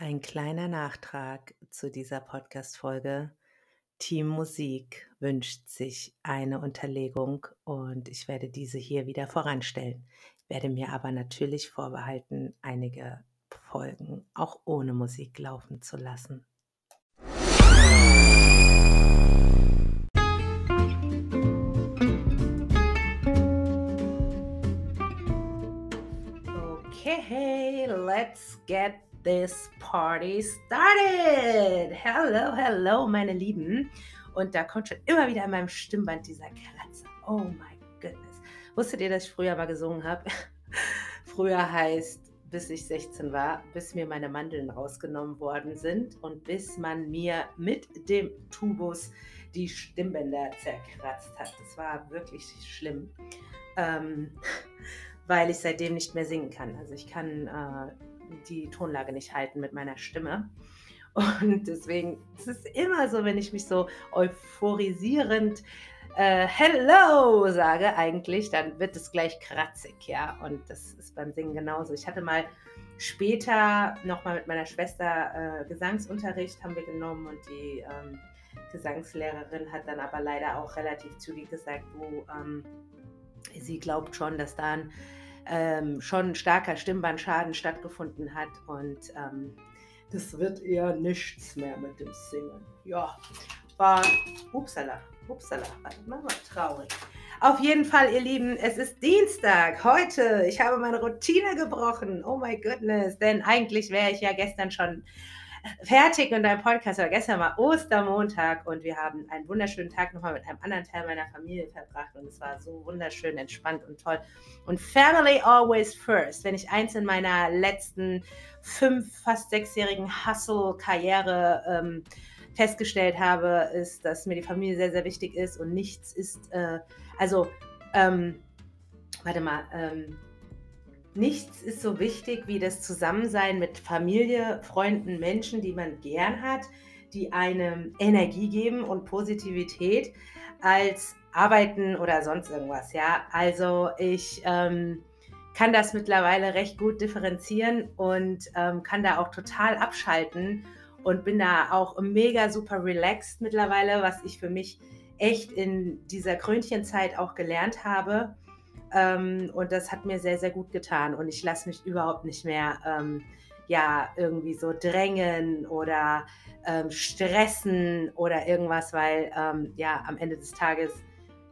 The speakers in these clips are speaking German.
Ein kleiner Nachtrag zu dieser Podcast-Folge. Team Musik wünscht sich eine Unterlegung und ich werde diese hier wieder voranstellen. Ich werde mir aber natürlich vorbehalten, einige Folgen auch ohne Musik laufen zu lassen. Okay, let's get this party started. Hello, hello, meine Lieben. Und da kommt schon immer wieder in meinem Stimmband dieser Kratzer. Oh my goodness. Wusstet ihr, dass ich früher mal gesungen habe? früher heißt, bis ich 16 war, bis mir meine Mandeln rausgenommen worden sind und bis man mir mit dem Tubus die Stimmbänder zerkratzt hat. Das war wirklich schlimm. Ähm, weil ich seitdem nicht mehr singen kann. Also ich kann äh, die Tonlage nicht halten mit meiner Stimme. Und deswegen es ist es immer so, wenn ich mich so euphorisierend äh, Hello sage eigentlich, dann wird es gleich kratzig, ja. Und das ist beim Singen genauso. Ich hatte mal später nochmal mit meiner Schwester äh, Gesangsunterricht haben wir genommen und die ähm, Gesangslehrerin hat dann aber leider auch relativ zügig gesagt, du, ähm, sie glaubt schon, dass da ein ähm, schon starker Stimmbandschaden stattgefunden hat und ähm, das wird eher nichts mehr mit dem Singen. Ja, war, upsala, upsala, warte mal, traurig. Auf jeden Fall, ihr Lieben, es ist Dienstag, heute. Ich habe meine Routine gebrochen. Oh my goodness, denn eigentlich wäre ich ja gestern schon fertig in deinem Podcast, aber gestern war Ostermontag und wir haben einen wunderschönen Tag nochmal mit einem anderen Teil meiner Familie verbracht und es war so wunderschön, entspannt und toll. Und Family always first. Wenn ich eins in meiner letzten fünf, fast sechsjährigen Hustle-Karriere ähm, festgestellt habe, ist, dass mir die Familie sehr, sehr wichtig ist und nichts ist, äh, also, ähm, warte mal, ähm, Nichts ist so wichtig wie das Zusammensein mit Familie, Freunden, Menschen, die man gern hat, die einem Energie geben und Positivität als Arbeiten oder sonst irgendwas. Ja, also ich ähm, kann das mittlerweile recht gut differenzieren und ähm, kann da auch total abschalten und bin da auch mega super relaxed mittlerweile, was ich für mich echt in dieser Krönchenzeit auch gelernt habe ähm, und das hat mir sehr, sehr gut getan. Und ich lasse mich überhaupt nicht mehr ähm, ja, irgendwie so drängen oder ähm, stressen oder irgendwas, weil ähm, ja, am Ende des Tages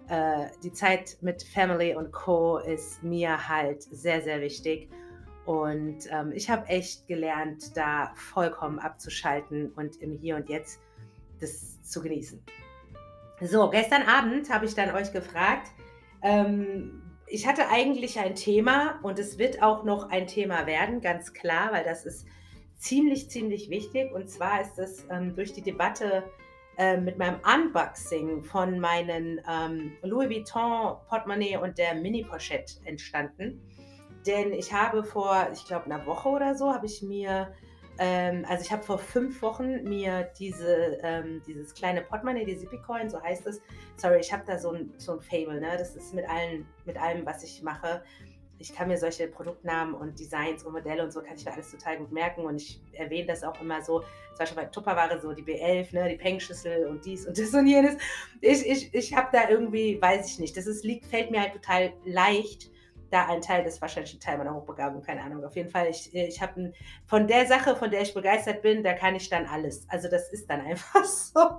äh, die Zeit mit Family und Co. ist mir halt sehr, sehr wichtig. Und ähm, ich habe echt gelernt, da vollkommen abzuschalten und im Hier und Jetzt das zu genießen. So, gestern Abend habe ich dann euch gefragt, ähm, ich hatte eigentlich ein Thema und es wird auch noch ein Thema werden, ganz klar, weil das ist ziemlich, ziemlich wichtig. Und zwar ist es ähm, durch die Debatte äh, mit meinem Unboxing von meinen ähm, Louis Vuitton Portemonnaie und der Mini Pochette entstanden. Denn ich habe vor, ich glaube, einer Woche oder so, habe ich mir ähm, also ich habe vor fünf Wochen mir diese, ähm, dieses kleine Portemonnaie, die Zippycoin, so heißt es. Sorry, ich habe da so ein, so ein Fable, ne? Das ist mit, allen, mit allem, was ich mache. Ich kann mir solche Produktnamen und Designs und Modelle und so kann ich mir alles total gut merken. Und ich erwähne das auch immer so, zum Beispiel bei Tupperware, so die B11, ne, die Peng-Schüssel und dies und das und jenes. Ich, ich, ich habe da irgendwie, weiß ich nicht, das ist, liegt, fällt mir halt total leicht da ein Teil, das ist wahrscheinlich ein Teil meiner Hochbegabung, keine Ahnung. Auf jeden Fall, ich, ich habe von der Sache, von der ich begeistert bin, da kann ich dann alles. Also das ist dann einfach so.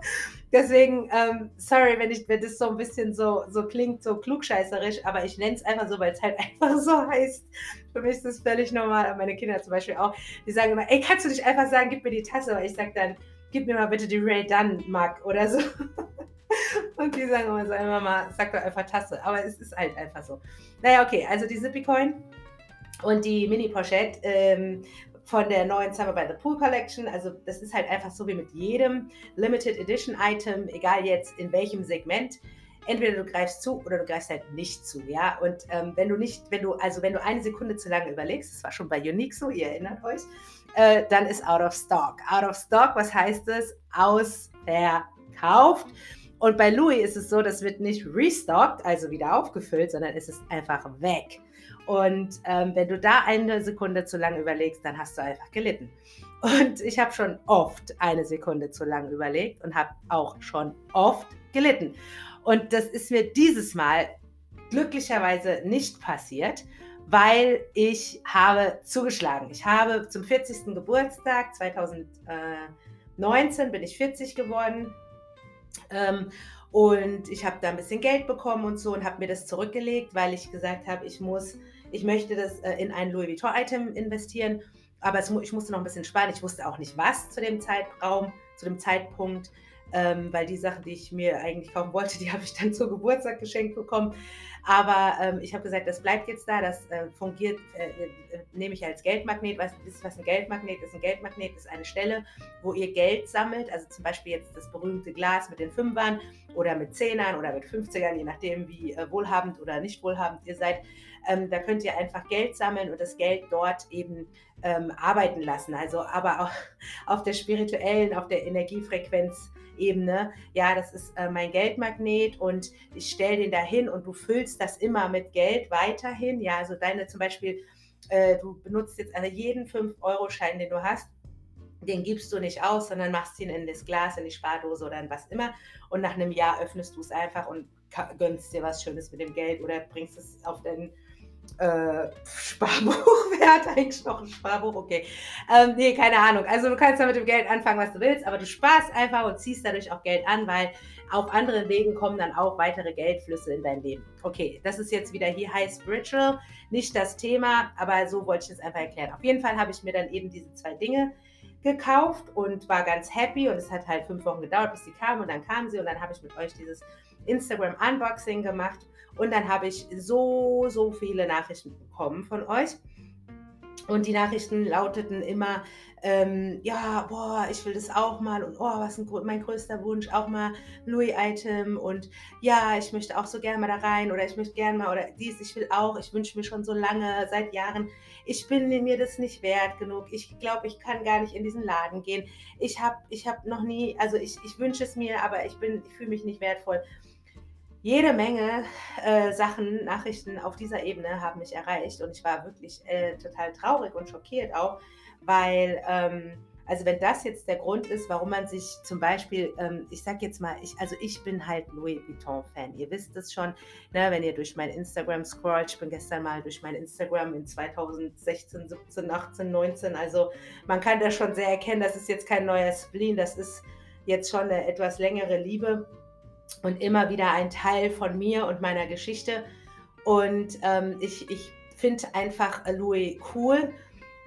Deswegen, ähm, sorry, wenn, ich, wenn das so ein bisschen so, so klingt, so klugscheißerisch, aber ich nenne es einfach so, weil es halt einfach so heißt. Für mich ist das völlig normal. Meine Kinder zum Beispiel auch, die sagen immer, ey, kannst du nicht einfach sagen, gib mir die Tasse? Aber ich sage dann, gib mir mal bitte die Ray Dunn Mug oder so. Und die sagen immer so, Mama, sag doch einfach Tasse. Aber es ist halt einfach so. Naja, okay, also die Zippy Coin und die Mini Pochette ähm, von der neuen Summer by the Pool Collection. Also das ist halt einfach so wie mit jedem Limited Edition Item, egal jetzt in welchem Segment. Entweder du greifst zu oder du greifst halt nicht zu, ja. Und ähm, wenn du nicht, wenn du, also wenn du eine Sekunde zu lange überlegst, das war schon bei Unique so, ihr erinnert euch, äh, dann ist out of stock. Out of stock, was heißt das? Ausverkauft. Und bei Louis ist es so, das wird nicht restockt, also wieder aufgefüllt, sondern es ist einfach weg. Und ähm, wenn du da eine Sekunde zu lang überlegst, dann hast du einfach gelitten. Und ich habe schon oft eine Sekunde zu lang überlegt und habe auch schon oft gelitten. Und das ist mir dieses Mal glücklicherweise nicht passiert, weil ich habe zugeschlagen. Ich habe zum 40. Geburtstag 2019 bin ich 40 geworden. Ähm, und ich habe da ein bisschen Geld bekommen und so und habe mir das zurückgelegt, weil ich gesagt habe, ich muss, ich möchte das äh, in ein Louis Vuitton-Item investieren. Aber es, ich musste noch ein bisschen sparen. Ich wusste auch nicht was zu dem Zeitraum, zu dem Zeitpunkt ähm, weil die Sachen, die ich mir eigentlich kaufen wollte, die habe ich dann zur Geburtstag geschenkt bekommen. Aber ähm, ich habe gesagt, das bleibt jetzt da, das äh, fungiert, äh, äh, nehme ich als Geldmagnet. Was, wisst was ein Geldmagnet ist? Ein Geldmagnet ist eine Stelle, wo ihr Geld sammelt. Also zum Beispiel jetzt das berühmte Glas mit den Fünfern oder mit Zehnern oder mit 50ern, je nachdem, wie äh, wohlhabend oder nicht wohlhabend ihr seid. Ähm, da könnt ihr einfach Geld sammeln und das Geld dort eben ähm, arbeiten lassen. Also aber auch auf der spirituellen, auf der Energiefrequenz Ebene. Ja, das ist äh, mein Geldmagnet und ich stelle den dahin und du füllst das immer mit Geld weiterhin. Ja, also deine zum Beispiel, äh, du benutzt jetzt also jeden 5-Euro-Schein, den du hast, den gibst du nicht aus, sondern machst ihn in das Glas, in die Spardose oder in was immer. Und nach einem Jahr öffnest du es einfach und gönnst dir was Schönes mit dem Geld oder bringst es auf deinen äh, Sparbuch. Wer hat eigentlich noch ein Sparbuch? Okay. Ähm, nee, keine Ahnung. Also du kannst da mit dem Geld anfangen, was du willst, aber du sparst einfach und ziehst dadurch auch Geld an, weil auf anderen Wegen kommen dann auch weitere Geldflüsse in dein Leben. Okay, das ist jetzt wieder hier High Spiritual, nicht das Thema, aber so wollte ich es einfach erklären. Auf jeden Fall habe ich mir dann eben diese zwei Dinge gekauft und war ganz happy und es hat halt fünf Wochen gedauert, bis sie kam und dann kam sie und dann habe ich mit euch dieses Instagram Unboxing gemacht und dann habe ich so, so viele Nachrichten bekommen von euch. Und die Nachrichten lauteten immer, ähm, ja, boah, ich will das auch mal. Und oh, was ist mein größter Wunsch, auch mal Louis-Item. Und ja, ich möchte auch so gerne mal da rein oder ich möchte gerne mal oder dies, ich will auch, ich wünsche mir schon so lange, seit Jahren, ich bin mir das nicht wert genug, ich glaube, ich kann gar nicht in diesen Laden gehen, ich habe ich hab noch nie, also ich, ich wünsche es mir, aber ich ich fühle mich nicht wertvoll jede Menge äh, Sachen, Nachrichten auf dieser Ebene haben mich erreicht und ich war wirklich äh, total traurig und schockiert auch, weil, ähm, also wenn das jetzt der Grund ist, warum man sich zum Beispiel, ähm, ich sag jetzt mal, ich, also ich bin halt Louis Vuitton-Fan, ihr wisst es schon, ne, wenn ihr durch mein Instagram scrollt, ich bin gestern mal durch mein Instagram in 2016, 17, 18, 19, also man kann da schon sehr erkennen, das ist jetzt kein neuer Spleen, das ist jetzt schon eine etwas längere Liebe und immer wieder ein Teil von mir und meiner Geschichte. Und ähm, ich, ich finde einfach Louis cool.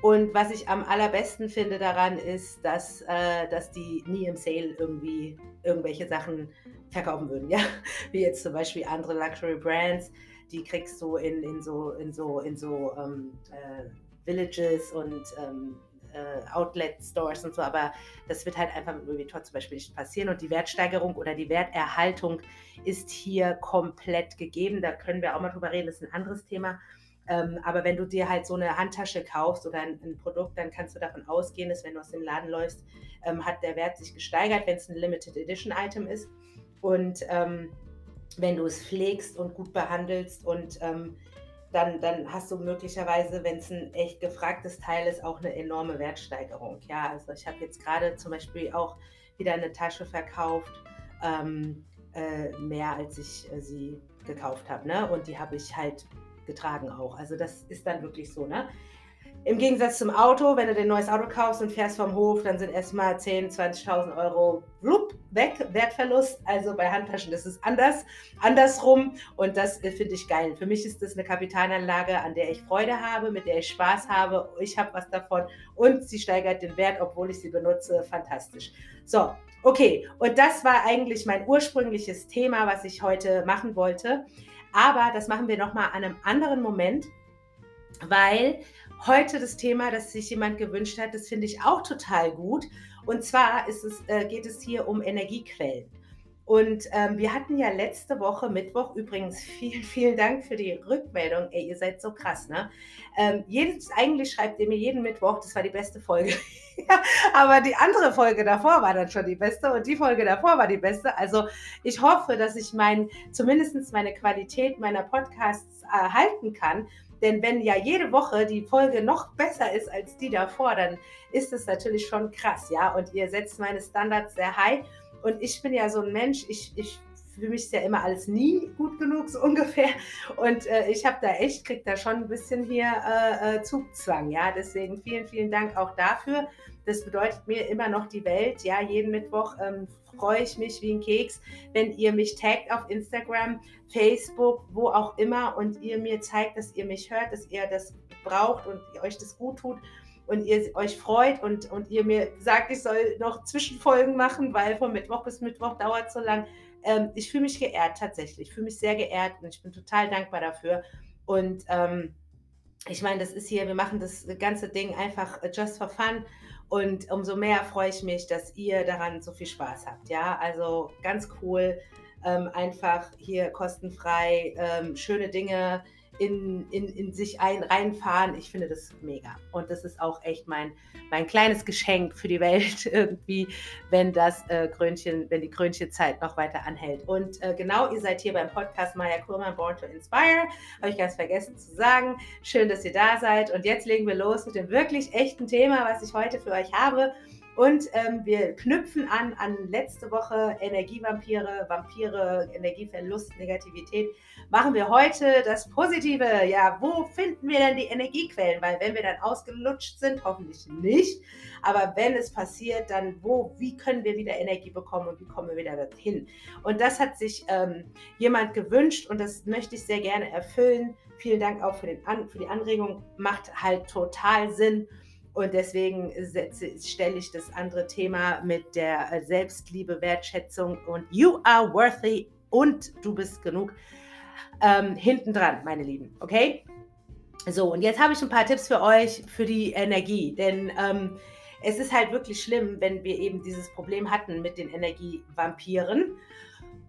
Und was ich am allerbesten finde daran ist, dass, äh, dass die nie im Sale irgendwie irgendwelche Sachen verkaufen würden. Ja? Wie jetzt zum Beispiel andere Luxury Brands, die kriegst du in, in so, in so, in so ähm, äh, Villages und ähm, äh, Outlet-Stores und so, aber das wird halt einfach mit Louis Vuitton zum Beispiel nicht passieren und die Wertsteigerung oder die Werterhaltung ist hier komplett gegeben. Da können wir auch mal drüber reden, das ist ein anderes Thema. Ähm, aber wenn du dir halt so eine Handtasche kaufst oder ein, ein, Produkt, dann kannst du davon ausgehen, dass wenn du aus dem Laden läufst, ähm, hat der Wert sich gesteigert, wenn es ein Limited Edition Item ist. Und ähm, wenn du es pflegst und gut behandelst und ähm, dann, dann hast du möglicherweise, wenn es ein echt gefragtes Teil ist, auch eine enorme Wertsteigerung. Ja, also ich habe jetzt gerade zum Beispiel auch wieder eine Tasche verkauft, ähm, äh, mehr als ich äh, sie gekauft habe. Ne? Und die habe ich halt getragen auch. Also das ist dann wirklich so. Ne? Im Gegensatz zum Auto, wenn du dir ein neues Auto kaufst und fährst vom Hof, dann sind erstmal 10.000, 20.000 Euro wlupp, weg, Wertverlust. Also bei Handtaschen ist es anders, andersrum und das äh, finde ich geil. Für mich ist das eine Kapitalanlage, an der ich Freude habe, mit der ich Spaß habe. Ich habe was davon und sie steigert den Wert, obwohl ich sie benutze. Fantastisch. So, okay. Und das war eigentlich mein ursprüngliches Thema, was ich heute machen wollte. Aber das machen wir nochmal an einem anderen Moment, weil heute das Thema, das sich jemand gewünscht hat, das finde ich auch total gut. Und zwar es, äh, geht es hier um Energiequellen. Und ähm, wir hatten ja letzte Woche, Mittwoch, übrigens vielen, vielen Dank für die Rückmeldung. Ey, ihr seid so krass, ne? Ähm, jedes, eigentlich schreibt ihr mir jeden Mittwoch, das war die beste Folge. ja, aber die andere Folge davor war dann schon die beste und die Folge davor war die beste. Also ich hoffe, dass ich mein, zumindest meine Qualität meiner Podcasts erhalten kann Denn wenn ja jede Woche die Folge noch besser ist als die davor, dann ist es natürlich schon krass, ja. Und ihr setzt meine Standards sehr high. Und ich bin ja so ein Mensch, ich, ich für mich ist ja immer alles nie gut genug, so ungefähr. Und äh, ich habe da echt, krieg da schon ein bisschen hier äh, äh, Zugzwang, ja. Deswegen vielen, vielen Dank auch dafür. Das bedeutet mir immer noch die Welt, ja. Jeden Mittwoch ähm, freue ich mich wie ein Keks, wenn ihr mich taggt auf Instagram, Facebook, wo auch immer und ihr mir zeigt, dass ihr mich hört, dass ihr das braucht und euch das gut tut und ihr euch freut und, und ihr mir sagt, ich soll noch Zwischenfolgen machen, weil von Mittwoch bis Mittwoch dauert so lang ähm, ich fühle mich geehrt tatsächlich. Ich fühle mich sehr geehrt und ich bin total dankbar dafür. Und ähm, ich meine, das ist hier, wir machen das ganze Ding einfach just for fun. Und umso mehr freue ich mich, dass ihr daran so viel Spaß habt. Ja, also ganz cool. Ähm, einfach hier kostenfrei ähm, schöne Dinge in, in, in sich ein, reinfahren. Ich finde das mega. Und das ist auch echt mein, mein kleines Geschenk für die Welt irgendwie, wenn das äh, Krönchen, wenn die Krönchenzeit noch weiter anhält. Und äh, genau, ihr seid hier beim Podcast Maya Kurman Born to Inspire. Habe ich ganz vergessen zu sagen. Schön, dass ihr da seid. Und jetzt legen wir los mit dem wirklich echten Thema, was ich heute für euch habe. Und ähm, wir knüpfen an an letzte Woche Energievampire, Vampire, Energieverlust, Negativität. Machen wir heute das Positive. Ja, wo finden wir denn die Energiequellen? Weil wenn wir dann ausgelutscht sind, hoffentlich nicht. Aber wenn es passiert, dann wo, wie können wir wieder Energie bekommen und wie kommen wir wieder dorthin? Und das hat sich ähm, jemand gewünscht und das möchte ich sehr gerne erfüllen. Vielen Dank auch für, den an, für die Anregung. Macht halt total Sinn. Und deswegen stelle ich das andere Thema mit der äh, Selbstliebe, Wertschätzung und You are worthy und du bist genug ähm, hinten dran, meine Lieben. Okay? So, und jetzt habe ich ein paar Tipps für euch für die Energie. Denn ähm, es ist halt wirklich schlimm, wenn wir eben dieses Problem hatten mit den Energievampiren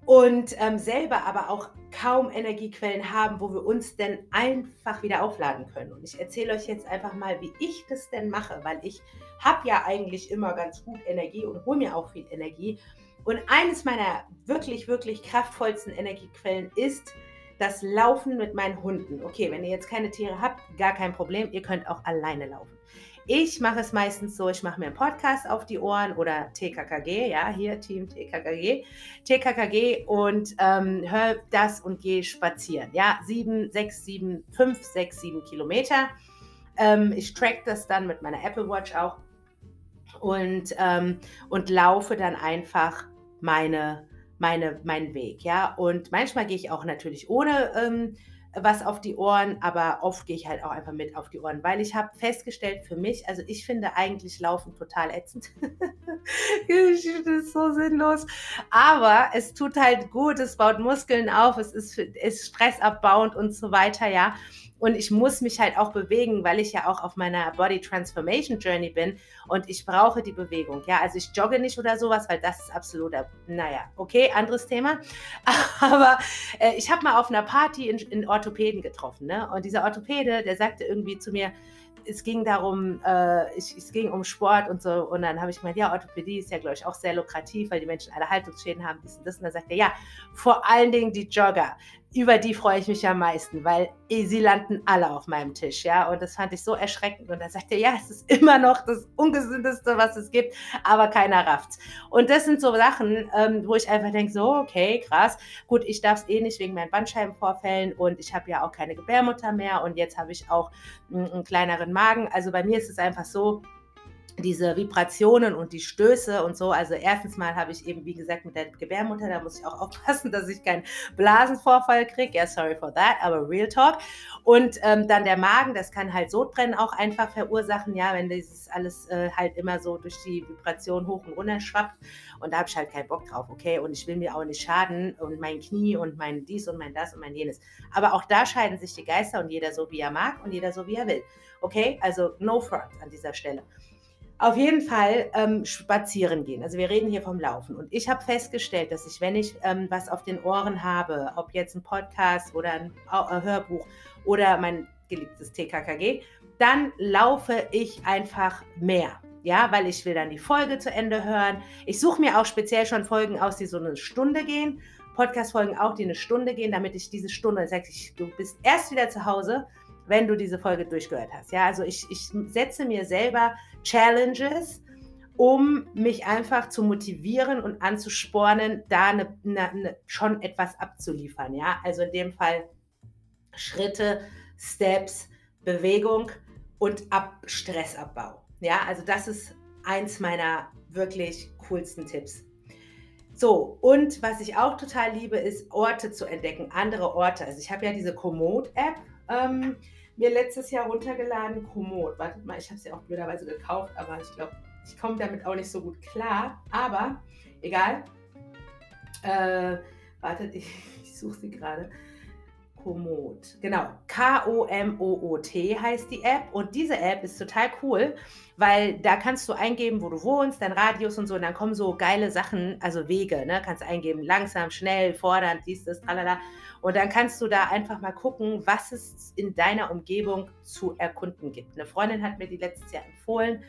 und ähm, selber aber auch kaum Energiequellen haben, wo wir uns denn einfach wieder aufladen können. Und ich erzähle euch jetzt einfach mal, wie ich das denn mache, weil ich habe ja eigentlich immer ganz gut Energie und hole mir auch viel Energie. Und eines meiner wirklich, wirklich kraftvollsten Energiequellen ist das Laufen mit meinen Hunden. Okay, wenn ihr jetzt keine Tiere habt, gar kein Problem, ihr könnt auch alleine laufen. Ich mache es meistens so, ich mache mir einen Podcast auf die Ohren oder TKKG, ja, hier Team TKKG, TKKG und ähm, höre das und gehe spazieren. Ja, sieben, sechs, sieben, fünf, sechs, sieben Kilometer. Ähm, ich track das dann mit meiner Apple Watch auch und, ähm, und laufe dann einfach meine, meine, meinen Weg. Ja, und manchmal gehe ich auch natürlich ohne ähm, was auf die Ohren, aber oft gehe ich halt auch einfach mit auf die Ohren, weil ich habe festgestellt für mich, also ich finde eigentlich Laufen total ätzend. finde es so sinnlos. Aber es tut halt gut, es baut Muskeln auf, es ist, ist stressabbauend und so weiter, ja. Und ich muss mich halt auch bewegen, weil ich ja auch auf meiner Body Transformation Journey bin und ich brauche die Bewegung. Ja, also ich jogge nicht oder sowas, weil das ist absoluter, naja, okay, anderes Thema. Aber äh, ich habe mal auf einer Party in, in Orthopäden getroffen, ne? Und dieser Orthopäde, der sagte irgendwie zu mir, es ging darum, äh, ich, es ging um Sport und so. Und dann habe ich gemeint, ja, Orthopädie ist ja, glaube ich, auch sehr lukrativ, weil die Menschen alle Haltungsschäden haben, dies und das. Und dann sagt er, ja, vor allen Dingen die Jogger über die freue ich mich am meisten, weil sie landen alle auf meinem Tisch, ja. Und das fand ich so erschreckend. Und da sagte er, ja, es ist immer noch das Ungesündeste, was es gibt, aber keiner rafft's. Und das sind so Sachen, ähm, wo ich einfach denke, so, okay, krass. Gut, ich darf es eh nicht wegen meinen Bandscheibenvorfällen und ich habe ja auch keine Gebärmutter mehr und jetzt habe ich auch einen, einen kleineren Magen. Also bei mir ist es einfach so, diese Vibrationen und die Stöße und so. Also erstens mal habe ich eben, wie gesagt, mit der Gebärmutter, da muss ich auch aufpassen, dass ich keinen Blasenvorfall kriege. Ja, sorry for that, aber Real Talk. Und ähm, dann der Magen, das kann halt Sodbrennen auch einfach verursachen, ja, wenn dieses alles äh, halt immer so durch die Vibration hoch und runter schwappt. Und da habe ich halt keinen Bock drauf, okay? Und ich will mir auch nicht schaden und mein Knie und mein dies und mein das und mein jenes. Aber auch da scheiden sich die Geister und jeder so, wie er mag und jeder so, wie er will. Okay? Also no front an dieser Stelle. Auf jeden Fall ähm, spazieren gehen. Also wir reden hier vom Laufen. Und ich habe festgestellt, dass ich, wenn ich ähm, was auf den Ohren habe, ob jetzt ein Podcast oder ein äh, Hörbuch oder mein geliebtes TKKG, dann laufe ich einfach mehr. Ja, weil ich will dann die Folge zu Ende hören. Ich suche mir auch speziell schon Folgen aus, die so eine Stunde gehen. Podcast-Folgen auch, die eine Stunde gehen, damit ich diese Stunde, sag ich, du bist erst wieder zu Hause wenn du diese Folge durchgehört hast. Ja, also ich, ich setze mir selber Challenges, um mich einfach zu motivieren und anzuspornen, da eine, eine, eine, schon etwas abzuliefern. Ja, also in dem Fall Schritte, Steps, Bewegung und Ab Stressabbau. Ja, also das ist eins meiner wirklich coolsten Tipps. So, und was ich auch total liebe, ist Orte zu entdecken, andere Orte. Also ich habe ja diese Komoot-App ähm, mir letztes Jahr runtergeladen. Komoot, wartet mal, ich habe sie auch blöderweise gekauft, aber ich glaube, ich komme damit auch nicht so gut klar. Aber egal. Äh, wartet, ich, ich suche sie gerade. Komoot. Genau, K-O-M-O-O-T heißt die App und diese App ist total cool, weil da kannst du eingeben, wo du wohnst, dein Radius und so und dann kommen so geile Sachen, also Wege, ne? Kannst eingeben, langsam, schnell, fordernd, dies, das, tralala. Und dann kannst du da einfach mal gucken, was es in deiner Umgebung zu erkunden gibt. Eine Freundin hat mir die letztes Jahr empfohlen.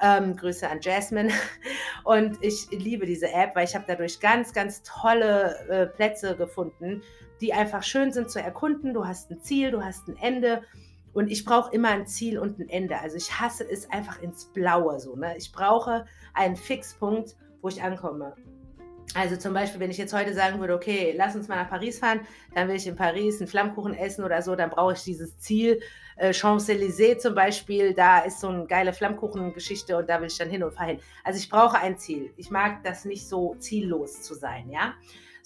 Ähm, Grüße an Jasmine. Und ich liebe diese App, weil ich habe dadurch ganz, ganz tolle äh, Plätze gefunden, die einfach schön sind zu erkunden. Du hast ein Ziel, du hast ein Ende. Und ich brauche immer ein Ziel und ein Ende. Also ich hasse es einfach ins Blaue so. Ne? Ich brauche einen Fixpunkt, wo ich ankomme. Also zum Beispiel, wenn ich jetzt heute sagen würde, okay, lass uns mal nach Paris fahren, dann will ich in Paris einen Flammkuchen essen oder so, dann brauche ich dieses Ziel. Äh, Champs-Élysées zum Beispiel, da ist so eine geile Flammkuchengeschichte und da will ich dann hin und fahren hin. Also ich brauche ein Ziel. Ich mag das nicht so ziellos zu sein, ja.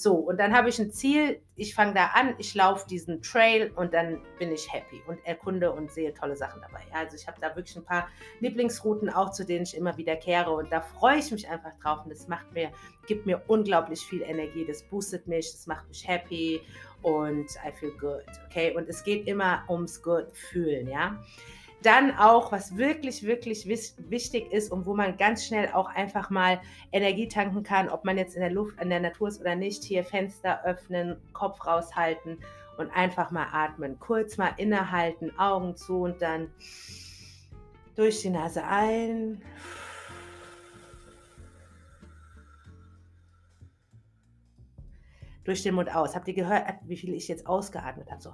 So, und dann habe ich ein Ziel, ich fange da an, ich laufe diesen Trail und dann bin ich happy und erkunde und sehe tolle Sachen dabei. Also ich habe da wirklich ein paar Lieblingsrouten auch, zu denen ich immer wieder kehre und da freue ich mich einfach drauf und das macht mir, gibt mir unglaublich viel Energie, das boostet mich, das macht mich happy und I feel good, okay? Und es geht immer ums Good fühlen, ja? Dann auch, was wirklich, wirklich wichtig ist und wo man ganz schnell auch einfach mal Energie tanken kann, ob man jetzt in der Luft, an der Natur ist oder nicht, hier Fenster öffnen, Kopf raushalten und einfach mal atmen. Kurz mal innehalten, Augen zu und dann durch die Nase ein. Durch den Mund aus. Habt ihr gehört, wie viel ich jetzt ausgeatmet habe? So.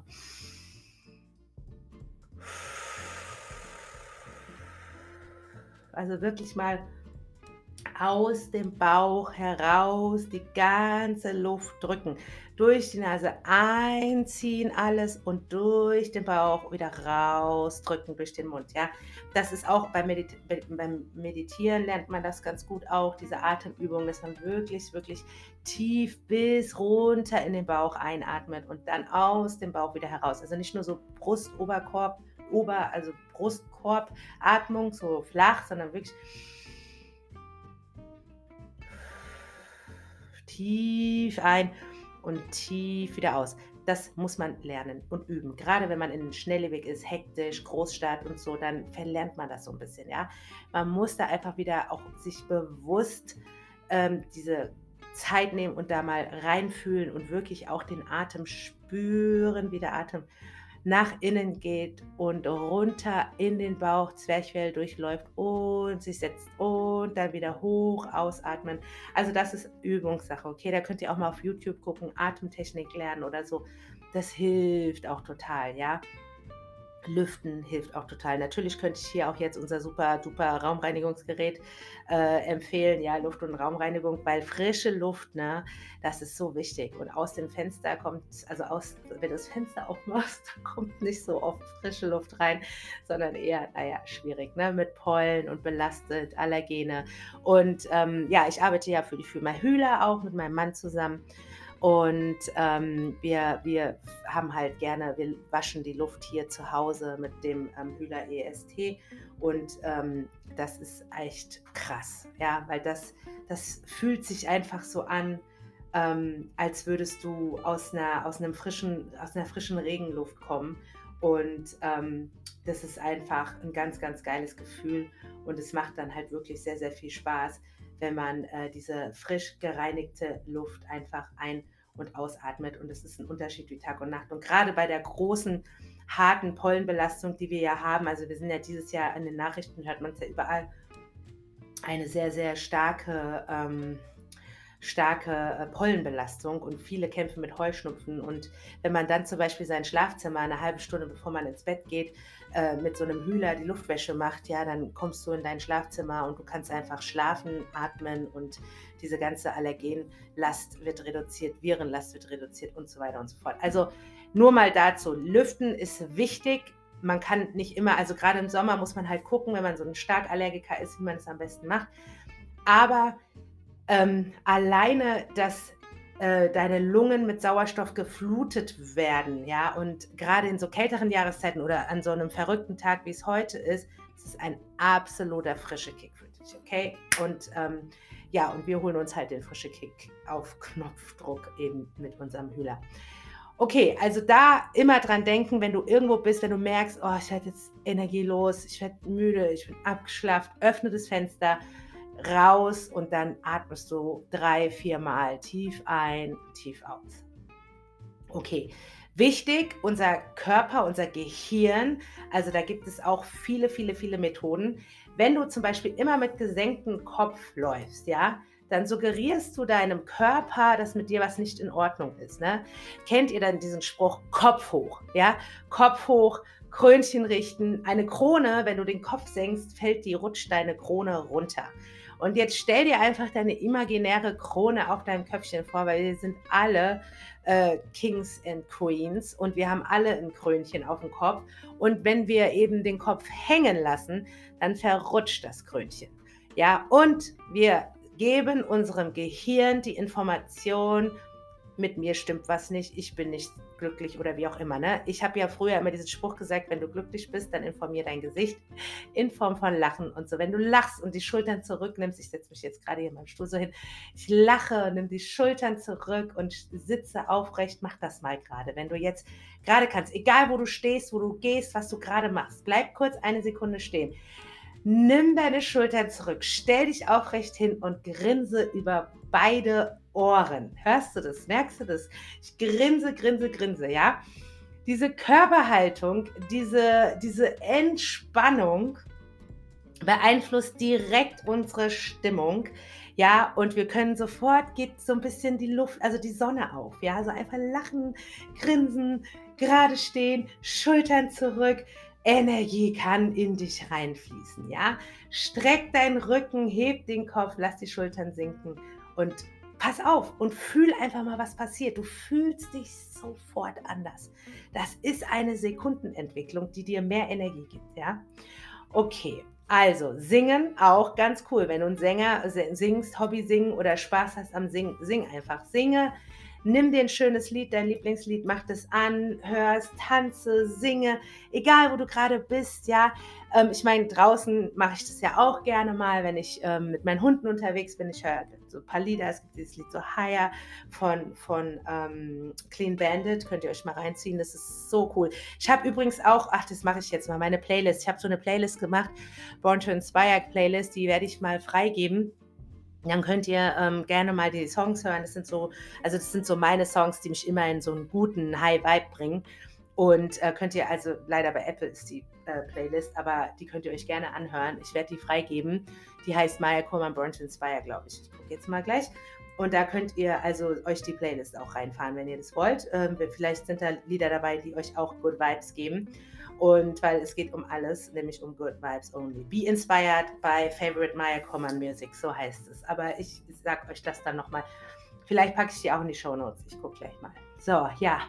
Also wirklich mal aus dem Bauch heraus die ganze Luft drücken. Durch die Nase einziehen alles und durch den Bauch wieder rausdrücken durch den Mund. Ja, das ist auch beim, Medit beim Meditieren lernt man das ganz gut auch, diese Atemübung, dass man wirklich, wirklich tief bis runter in den Bauch einatmet und dann aus dem Bauch wieder heraus. Also nicht nur so Brust, Oberkorb, Ober, also Brustkorbatmung, so flach, sondern wirklich tief ein und tief wieder aus. Das muss man lernen und üben. Gerade wenn man in schnelllebig ist, hektisch, Großstadt und so, dann verlernt man das so ein bisschen. Ja, man muss da einfach wieder auch sich bewusst ähm, diese Zeit nehmen und da mal reinfühlen und wirklich auch den Atem spüren, wie der Atem nach innen geht und runter in den Bauch, Zwerchfell durchläuft und sich setzt und dann wieder hoch ausatmen. Also das ist Übungssache, okay? Da könnt ihr auch mal auf YouTube gucken, Atemtechnik lernen oder so. Das hilft auch total, ja? Lüften hilft auch total. Natürlich könnte ich hier auch jetzt unser super duper Raumreinigungsgerät äh, empfehlen, ja, Luft- und Raumreinigung, weil frische Luft, ne, das ist so wichtig. Und aus dem Fenster kommt, also aus, wenn du das Fenster aufmachst, kommt nicht so oft frische Luft rein, sondern eher, naja, schwierig, ne, mit Pollen und belastet, Allergene. Und ähm, ja, ich arbeite ja für die Firma Hühler auch mit meinem Mann zusammen. Und ähm, wir, wir haben halt gerne, wir waschen die Luft hier zu Hause mit dem ähm, Hühler EST. Und ähm, das ist echt krass, ja, weil das, das fühlt sich einfach so an, ähm, als würdest du aus einer, aus, einem frischen, aus einer frischen Regenluft kommen. Und ähm, das ist einfach ein ganz, ganz geiles Gefühl. Und es macht dann halt wirklich sehr, sehr viel Spaß wenn man äh, diese frisch gereinigte Luft einfach ein- und ausatmet. Und es ist ein Unterschied wie Tag und Nacht. Und gerade bei der großen, harten Pollenbelastung, die wir ja haben, also wir sind ja dieses Jahr in den Nachrichten, hört man es ja überall, eine sehr, sehr starke ähm, starke äh, Pollenbelastung und viele kämpfen mit Heuschnupfen. Und wenn man dann zum Beispiel sein Schlafzimmer eine halbe Stunde bevor man ins Bett geht, äh, mit so einem Hühler die Luftwäsche macht, ja, dann kommst du in dein Schlafzimmer und du kannst einfach schlafen, atmen und diese ganze Allergenlast wird reduziert, Virenlast wird reduziert und so weiter und so fort. Also nur mal dazu, Lüften ist wichtig. Man kann nicht immer, also gerade im Sommer muss man halt gucken, wenn man so ein Starkallergiker ist, wie man es am besten macht. Aber ähm, alleine, dass äh, deine Lungen mit Sauerstoff geflutet werden, ja, und gerade in so kälteren Jahreszeiten oder an so einem verrückten Tag, wie es heute ist, ist es ein absoluter frische Kick für dich, okay? Und ähm, ja, und wir holen uns halt den frische Kick auf Knopfdruck eben mit unserem Hühler. Okay, also da immer dran denken, wenn du irgendwo bist, wenn du merkst, oh, ich werde jetzt energielos, ich werde müde, ich bin abgeschlafft, öffne das Fenster, raus und dann atmest du drei, vier Mal tief ein, tief aus. Okay, wichtig, unser Körper, unser Gehirn, also da gibt es auch viele, viele, viele Methoden. Wenn du zum Beispiel immer mit gesenktem Kopf läufst, ja, dann suggerierst du deinem Körper, dass mit dir was nicht in Ordnung ist. Ne? Kennt ihr dann diesen Spruch Kopf hoch? Ja, Kopf hoch, Krönchen richten. Eine Krone, wenn du den Kopf senkst, fällt die, rutscht deine Krone runter. Und jetzt stell dir einfach deine imaginäre Krone auf deinem Köpfchen vor, weil wir sind alle äh, Kings and Queens und wir haben alle ein Krönchen auf dem Kopf. Und wenn wir eben den Kopf hängen lassen, dann verrutscht das Krönchen. Ja, und wir geben unserem Gehirn die Information, mit mir stimmt was nicht, ich bin nicht glücklich oder wie auch immer. Ne? Ich habe ja früher immer diesen Spruch gesagt, wenn du glücklich bist, dann informier dein Gesicht in Form von Lachen und so. Wenn du lachst und die Schultern zurücknimmst, ich setze mich jetzt gerade hier in meinem Stuhl so hin, ich lache, nimm die Schultern zurück und sitze aufrecht, mach das mal gerade. Wenn du jetzt gerade kannst, egal wo du stehst, wo du gehst, was du gerade machst, bleib kurz eine Sekunde stehen. Nimm deine Schultern zurück, stell dich aufrecht hin und grinse über beide Ohren. Hörst du das? Merkst du das? Ich grinse, grinse, grinse, ja? Diese Körperhaltung, diese, diese Entspannung beeinflusst direkt unsere Stimmung. Ja, und wir können sofort, geht so ein bisschen die Luft, also die Sonne auf. Ja, also einfach lachen, grinsen, gerade stehen, Schultern zurück. Energie kann in dich reinfließen. Ja, streck deinen Rücken, heb den Kopf, lass die Schultern sinken und pass auf und fühl einfach mal, was passiert. Du fühlst dich sofort anders. Das ist eine Sekundenentwicklung, die dir mehr Energie gibt, ja? Okay, also singen auch ganz cool. Wenn du ein Sänger singst, Hobby singen oder Spaß hast am Singen, sing einfach. Singe, nimm dir ein schönes Lied, dein Lieblingslied, mach das an, hörst, tanze, singe, egal wo du gerade bist, ja. Ähm, ich meine, draußen mache ich das ja auch gerne mal, wenn ich ähm, mit meinen Hunden unterwegs bin. Ich höre so ein paar Lieder. Es gibt dieses Lied so Higher von, von ähm, Clean Bandit. Könnt ihr euch mal reinziehen. Das ist so cool. Ich habe übrigens auch, ach, das mache ich jetzt mal, meine Playlist. Ich habe so eine Playlist gemacht, Born to Inspire Playlist. Die werde ich mal freigeben dann könnt ihr ähm, gerne mal die Songs hören. Das sind so, also das sind so meine Songs, die mich immer in so einen guten High Vibe bringen. Und äh, könnt ihr also, leider bei Apple ist die äh, Playlist, aber die könnt ihr euch gerne anhören. Ich werde die freigeben. Die heißt Maya Coleman Burn to Inspire, glaube ich. Ich gucke jetzt mal gleich. Und da könnt ihr also euch die Playlist auch reinfahren, wenn ihr das wollt. Ähm, vielleicht sind da Lieder dabei, die euch auch Good Vibes geben. Und weil es geht um alles, nämlich um Good Vibes Only. Be inspired by Favorite Maya Common Music, so heißt es. Aber ich sage euch das dann nochmal. Vielleicht packe ich die auch in die Show Notes. Ich gucke gleich mal. So, ja.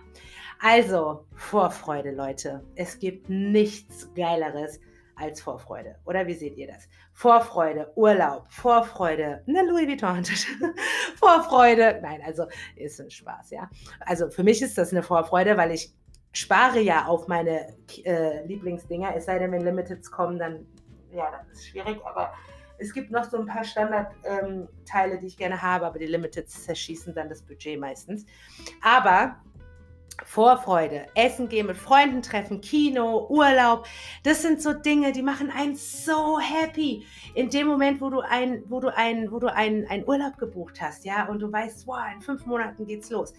Also, Vorfreude, Leute. Es gibt nichts Geileres als Vorfreude. Oder wie seht ihr das? Vorfreude, Urlaub, Vorfreude, eine Louis Vuitton Vorfreude. Nein, also ist ein Spaß, ja. Also für mich ist das eine Vorfreude, weil ich spare ja auf meine äh, Lieblingsdinger. Es sei denn, wenn Limiteds kommen, dann, ja, das ist schwierig, aber es gibt noch so ein paar Standardteile, ähm, die ich gerne habe, aber die Limiteds zerschießen dann das Budget meistens. Aber Vorfreude, Essen gehen mit Freunden treffen, Kino, Urlaub, das sind so Dinge, die machen einen so happy. In dem Moment, wo du ein, wo du ein, wo du einen, Urlaub gebucht hast, ja, und du weißt, wow, in fünf Monaten geht's los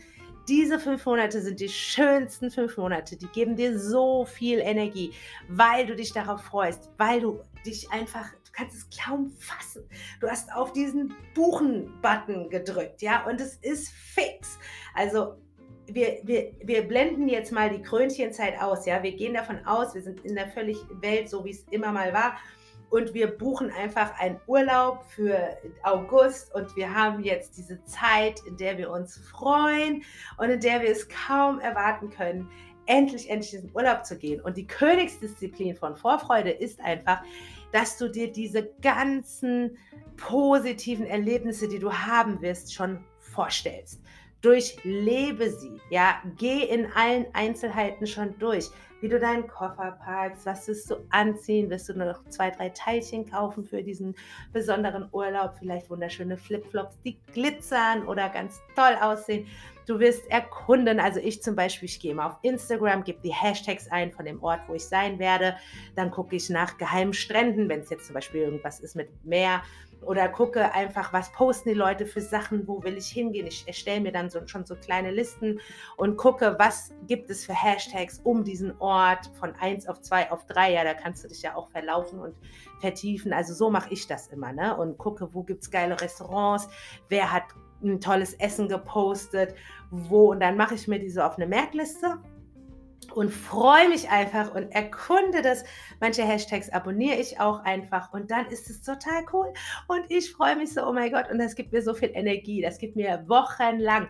diese fünf Monate sind die schönsten fünf Monate. Die geben dir so viel Energie, weil du dich darauf freust, weil du dich einfach, du kannst es kaum fassen. Du hast auf diesen Buchen-Button gedrückt, ja, und es ist fix. Also wir, wir, wir blenden jetzt mal die Krönchenzeit aus, ja. Wir gehen davon aus, wir sind in der völlig Welt, so wie es immer mal war. Und wir buchen einfach einen Urlaub für August und wir haben jetzt diese Zeit, in der wir uns freuen und in der wir es kaum erwarten können, endlich, endlich in den Urlaub zu gehen. Und die Königsdisziplin von Vorfreude ist einfach, dass du dir diese ganzen positiven Erlebnisse, die du haben wirst, schon vorstellst. Durchlebe sie, ja, geh in allen Einzelheiten schon durch. Wie du deinen Koffer packst, was wirst du anziehen, wirst du noch zwei, drei Teilchen kaufen für diesen besonderen Urlaub, vielleicht wunderschöne Flipflops, die glitzern oder ganz toll aussehen. Du wirst erkunden, also ich zum Beispiel, ich gehe mal auf Instagram, gebe die Hashtags ein von dem Ort, wo ich sein werde, dann gucke ich nach geheimen Stränden, wenn es jetzt zum Beispiel irgendwas ist mit Meer oder gucke einfach, was posten die Leute für Sachen, wo will ich hingehen. Ich erstelle mir dann so, schon so kleine Listen und gucke, was gibt es für Hashtags um diesen Ort von 1 auf 2 auf 3. Ja, da kannst du dich ja auch verlaufen und vertiefen. Also so mache ich das immer, ne? Und gucke, wo gibt es geile Restaurants, wer hat ein tolles Essen gepostet, wo. Und dann mache ich mir diese auf eine Merkliste und freue mich einfach und erkunde das. Manche Hashtags abonniere ich auch einfach und dann ist es total cool. Und ich freue mich so, oh mein Gott, und das gibt mir so viel Energie, das gibt mir wochenlang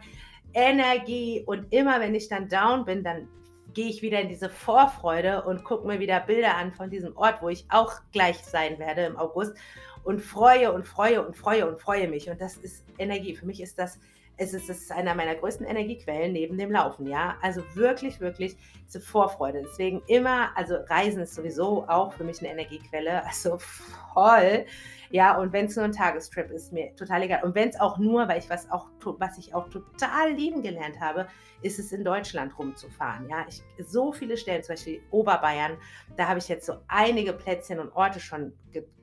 Energie. Und immer wenn ich dann down bin, dann gehe ich wieder in diese Vorfreude und gucke mir wieder Bilder an von diesem Ort, wo ich auch gleich sein werde im August. Und freue und freue und freue und freue mich. Und das ist Energie. Für mich ist das es ist, es ist einer meiner größten Energiequellen neben dem Laufen, ja. Also wirklich, wirklich diese Vorfreude. Deswegen immer, also Reisen ist sowieso auch für mich eine Energiequelle, also voll. Ja, und wenn es nur ein Tagestrip ist, mir total egal. Und wenn es auch nur, weil ich was auch, was ich auch total lieben gelernt habe, ist es in Deutschland rumzufahren. Ja, ich so viele Stellen, zum Beispiel Oberbayern, da habe ich jetzt so einige Plätzchen und Orte schon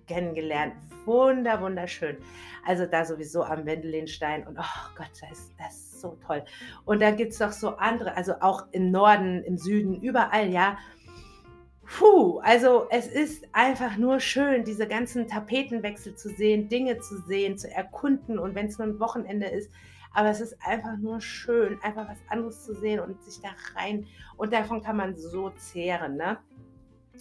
kennengelernt. Wunder, wunderschön. Also da sowieso am Wendelinstein und oh Gott, das ist, das ist so toll. Und da gibt es noch so andere, also auch im Norden, im Süden, überall, ja. Puh, also es ist einfach nur schön, diese ganzen Tapetenwechsel zu sehen, Dinge zu sehen, zu erkunden und wenn es nur ein Wochenende ist. Aber es ist einfach nur schön, einfach was anderes zu sehen und sich da rein. Und davon kann man so zehren, ne?